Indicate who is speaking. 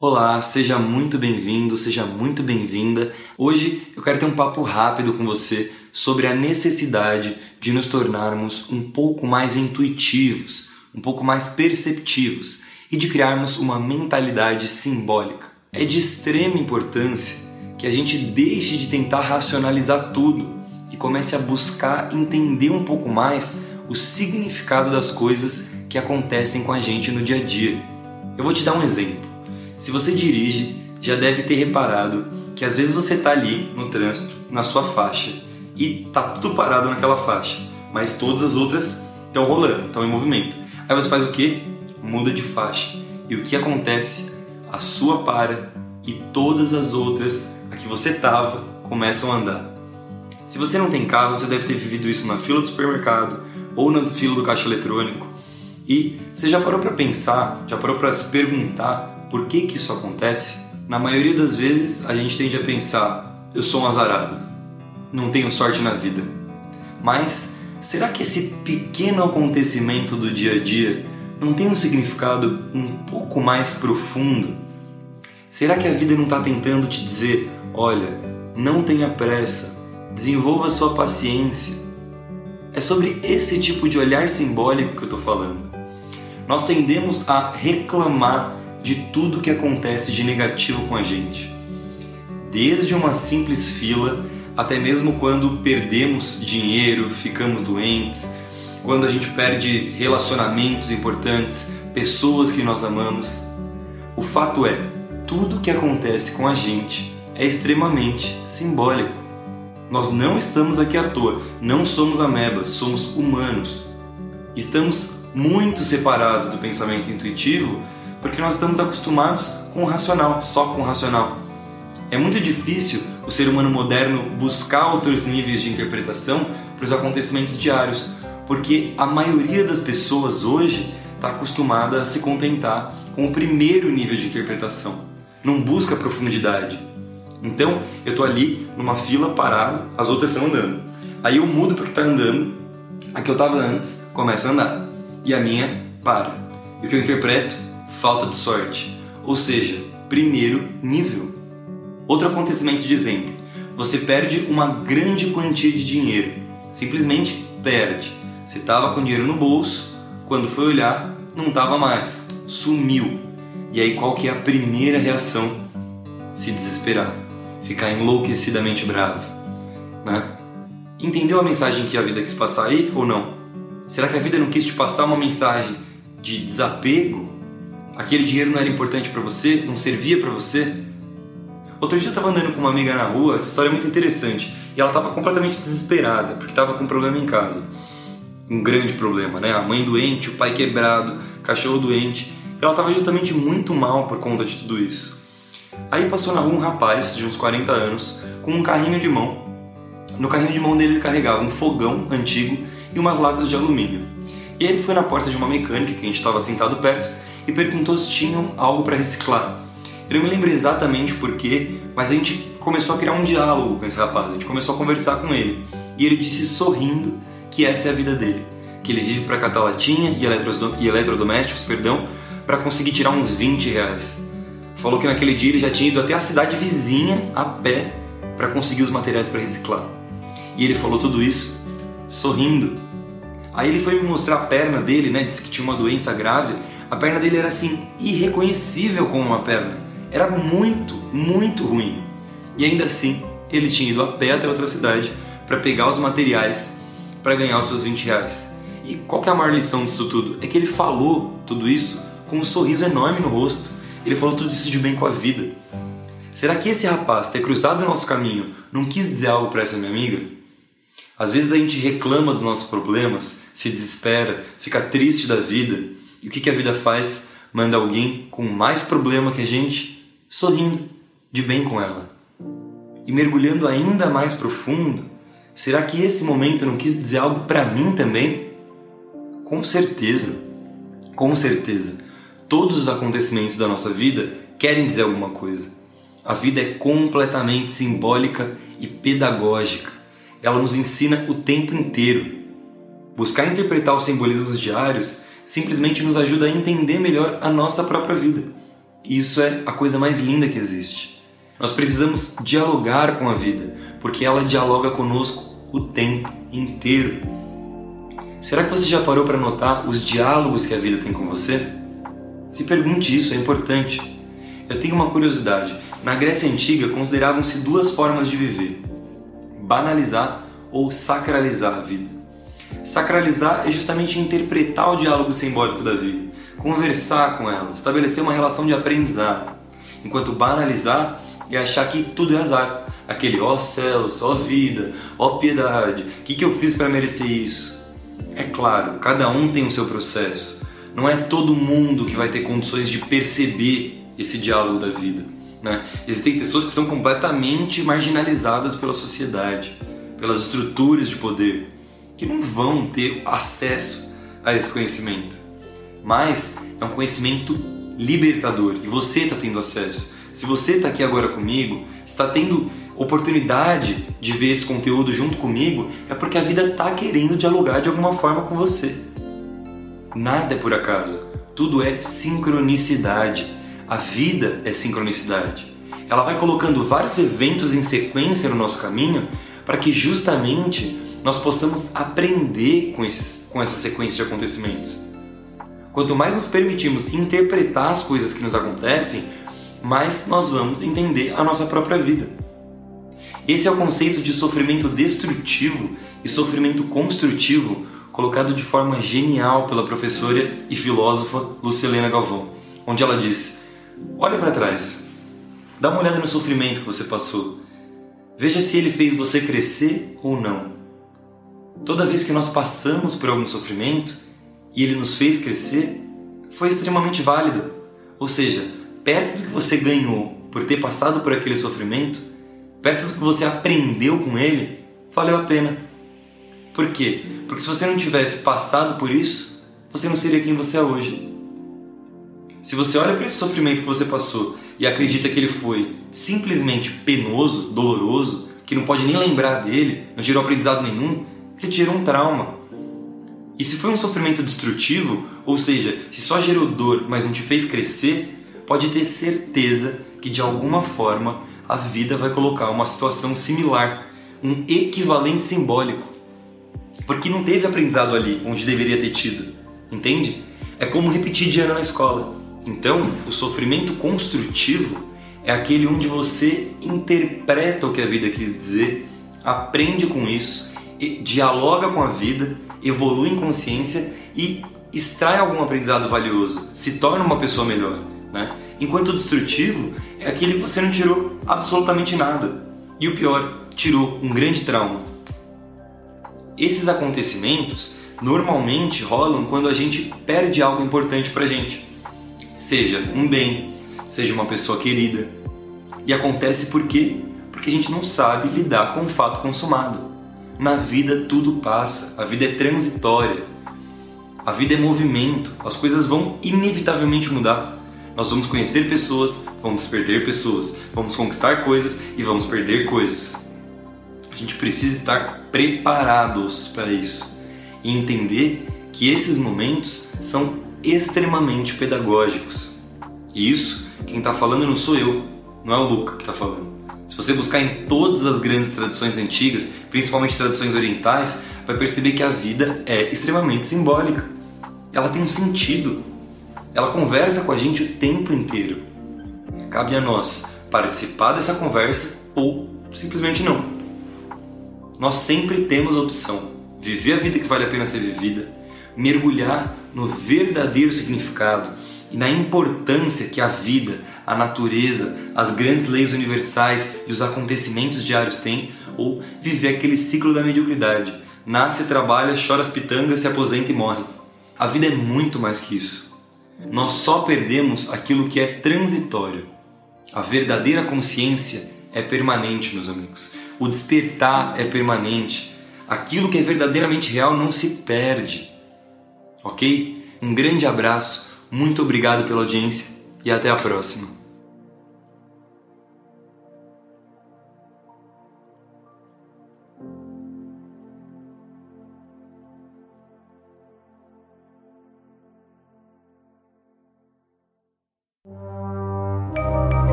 Speaker 1: Olá, seja muito bem-vindo, seja muito bem-vinda. Hoje eu quero ter um papo rápido com você sobre a necessidade de nos tornarmos um pouco mais intuitivos, um pouco mais perceptivos e de criarmos uma mentalidade simbólica. É de extrema importância que a gente deixe de tentar racionalizar tudo e comece a buscar entender um pouco mais o significado das coisas que acontecem com a gente no dia a dia. Eu vou te dar um exemplo. Se você dirige, já deve ter reparado que às vezes você está ali no trânsito, na sua faixa, e tá tudo parado naquela faixa, mas todas as outras estão rolando, estão em movimento. Aí você faz o que? Muda de faixa. E o que acontece? A sua para e todas as outras, a que você tava, começam a andar. Se você não tem carro, você deve ter vivido isso na fila do supermercado ou na fila do caixa eletrônico. E você já parou para pensar, já parou para se perguntar por que, que isso acontece? Na maioria das vezes a gente tende a pensar: eu sou um azarado, não tenho sorte na vida. Mas será que esse pequeno acontecimento do dia a dia não tem um significado um pouco mais profundo? Será que a vida não está tentando te dizer: olha, não tenha pressa, desenvolva sua paciência? É sobre esse tipo de olhar simbólico que eu estou falando. Nós tendemos a reclamar de tudo que acontece de negativo com a gente. Desde uma simples fila até mesmo quando perdemos dinheiro, ficamos doentes, quando a gente perde relacionamentos importantes, pessoas que nós amamos. O fato é, tudo que acontece com a gente é extremamente simbólico. Nós não estamos aqui à toa, não somos amebas, somos humanos. Estamos muito separados do pensamento intuitivo porque nós estamos acostumados com o racional, só com o racional. É muito difícil o ser humano moderno buscar outros níveis de interpretação para os acontecimentos diários, porque a maioria das pessoas hoje está acostumada a se contentar com o primeiro nível de interpretação, não busca profundidade. Então, eu estou ali numa fila parado, as outras estão andando. Aí eu mudo para que está andando, a que eu estava antes começa a andar e a minha para. E o que eu interpreto falta de sorte, ou seja, primeiro nível. Outro acontecimento de exemplo: você perde uma grande quantia de dinheiro, simplesmente perde. Você estava com dinheiro no bolso, quando foi olhar, não estava mais, sumiu. E aí qual que é a primeira reação? Se desesperar, ficar enlouquecidamente bravo, né? Entendeu a mensagem que a vida quis passar aí ou não? Será que a vida não quis te passar uma mensagem de desapego aquele dinheiro não era importante para você, não servia para você. Outro dia eu estava andando com uma amiga na rua, essa história é muito interessante, e ela estava completamente desesperada, porque estava com um problema em casa. Um grande problema, né? A mãe doente, o pai quebrado, cachorro doente. Ela estava justamente muito mal por conta de tudo isso. Aí passou na rua um rapaz de uns 40 anos com um carrinho de mão. No carrinho de mão dele ele carregava um fogão antigo e umas latas de alumínio. E aí ele foi na porta de uma mecânica que a gente estava sentado perto e perguntou se tinham algo para reciclar. Eu não me lembro exatamente porquê, mas a gente começou a criar um diálogo com esse rapaz, a gente começou a conversar com ele. E ele disse sorrindo que essa é a vida dele, que ele vive para catar latinha e eletrodomésticos, perdão, para conseguir tirar uns 20 reais. Falou que naquele dia ele já tinha ido até a cidade vizinha a pé para conseguir os materiais para reciclar. E ele falou tudo isso sorrindo. Aí ele foi me mostrar a perna dele, né? Disse que tinha uma doença grave a perna dele era assim irreconhecível como uma perna. Era muito, muito ruim. E ainda assim, ele tinha ido a pé até outra cidade para pegar os materiais para ganhar os seus 20 reais. E qual que é a maior lição disso tudo? É que ele falou tudo isso com um sorriso enorme no rosto. Ele falou tudo isso de bem com a vida. Será que esse rapaz ter cruzado o nosso caminho não quis dizer algo para essa minha amiga? Às vezes a gente reclama dos nossos problemas, se desespera, fica triste da vida e o que, que a vida faz? Manda alguém com mais problema que a gente sorrindo de bem com ela. E mergulhando ainda mais profundo, será que esse momento não quis dizer algo para mim também? Com certeza, com certeza. Todos os acontecimentos da nossa vida querem dizer alguma coisa. A vida é completamente simbólica e pedagógica. ela nos ensina o tempo inteiro. Buscar interpretar os simbolismos diários simplesmente nos ajuda a entender melhor a nossa própria vida. E isso é a coisa mais linda que existe. Nós precisamos dialogar com a vida, porque ela dialoga conosco o tempo inteiro. Será que você já parou para notar os diálogos que a vida tem com você? Se pergunte isso, é importante. Eu tenho uma curiosidade. Na Grécia Antiga consideravam-se duas formas de viver: banalizar ou sacralizar a vida. Sacralizar é justamente interpretar o diálogo simbólico da vida, conversar com ela, estabelecer uma relação de aprendizado. Enquanto banalizar é achar que tudo é azar. Aquele ó oh céus, ó oh vida, ó oh piedade, o que, que eu fiz para merecer isso? É claro, cada um tem o seu processo. Não é todo mundo que vai ter condições de perceber esse diálogo da vida. Né? Existem pessoas que são completamente marginalizadas pela sociedade, pelas estruturas de poder que não vão ter acesso a esse conhecimento. Mas é um conhecimento libertador e você está tendo acesso. Se você está aqui agora comigo, está tendo oportunidade de ver esse conteúdo junto comigo, é porque a vida está querendo dialogar de alguma forma com você. Nada é por acaso, tudo é sincronicidade. A vida é sincronicidade. Ela vai colocando vários eventos em sequência no nosso caminho para que justamente nós possamos aprender com, esses, com essa sequência de acontecimentos. Quanto mais nos permitimos interpretar as coisas que nos acontecem, mais nós vamos entender a nossa própria vida. Esse é o conceito de sofrimento destrutivo e sofrimento construtivo colocado de forma genial pela professora e filósofa Lucilena Galvão, onde ela disse: Olha para trás, dá uma olhada no sofrimento que você passou, veja se ele fez você crescer ou não. Toda vez que nós passamos por algum sofrimento e ele nos fez crescer, foi extremamente válido. Ou seja, perto do que você ganhou por ter passado por aquele sofrimento, perto do que você aprendeu com ele, valeu a pena. Por quê? Porque se você não tivesse passado por isso, você não seria quem você é hoje. Se você olha para esse sofrimento que você passou e acredita que ele foi simplesmente penoso, doloroso, que não pode nem lembrar dele, não gerou aprendizado nenhum, ele gerou um trauma. E se foi um sofrimento destrutivo, ou seja, se só gerou dor, mas não te fez crescer, pode ter certeza que de alguma forma a vida vai colocar uma situação similar, um equivalente simbólico. Porque não teve aprendizado ali onde deveria ter tido, entende? É como repetir de ano na escola. Então, o sofrimento construtivo é aquele onde você interpreta o que a vida quis dizer, aprende com isso dialoga com a vida, evolui em consciência e extrai algum aprendizado valioso, se torna uma pessoa melhor. Né? Enquanto o destrutivo é aquele que você não tirou absolutamente nada. E o pior, tirou um grande trauma. Esses acontecimentos normalmente rolam quando a gente perde algo importante pra gente. Seja um bem, seja uma pessoa querida. E acontece por quê? Porque a gente não sabe lidar com o fato consumado. Na vida tudo passa, a vida é transitória. A vida é movimento, as coisas vão inevitavelmente mudar. Nós vamos conhecer pessoas, vamos perder pessoas, vamos conquistar coisas e vamos perder coisas. A gente precisa estar preparados para isso e entender que esses momentos são extremamente pedagógicos. E isso, quem está falando não sou eu, não é o Luca que está falando. Se você buscar em todas as grandes tradições antigas, principalmente tradições orientais, vai perceber que a vida é extremamente simbólica. Ela tem um sentido. Ela conversa com a gente o tempo inteiro. Cabe a nós participar dessa conversa ou simplesmente não. Nós sempre temos a opção: viver a vida que vale a pena ser vivida, mergulhar no verdadeiro significado e na importância que a vida, a natureza, as grandes leis universais e os acontecimentos diários têm, ou viver aquele ciclo da mediocridade. Nasce, trabalha, chora as pitangas, se aposenta e morre. A vida é muito mais que isso. Nós só perdemos aquilo que é transitório. A verdadeira consciência é permanente, meus amigos. O despertar é permanente. Aquilo que é verdadeiramente real não se perde. Ok? Um grande abraço muito obrigado pela audiência e até a próxima.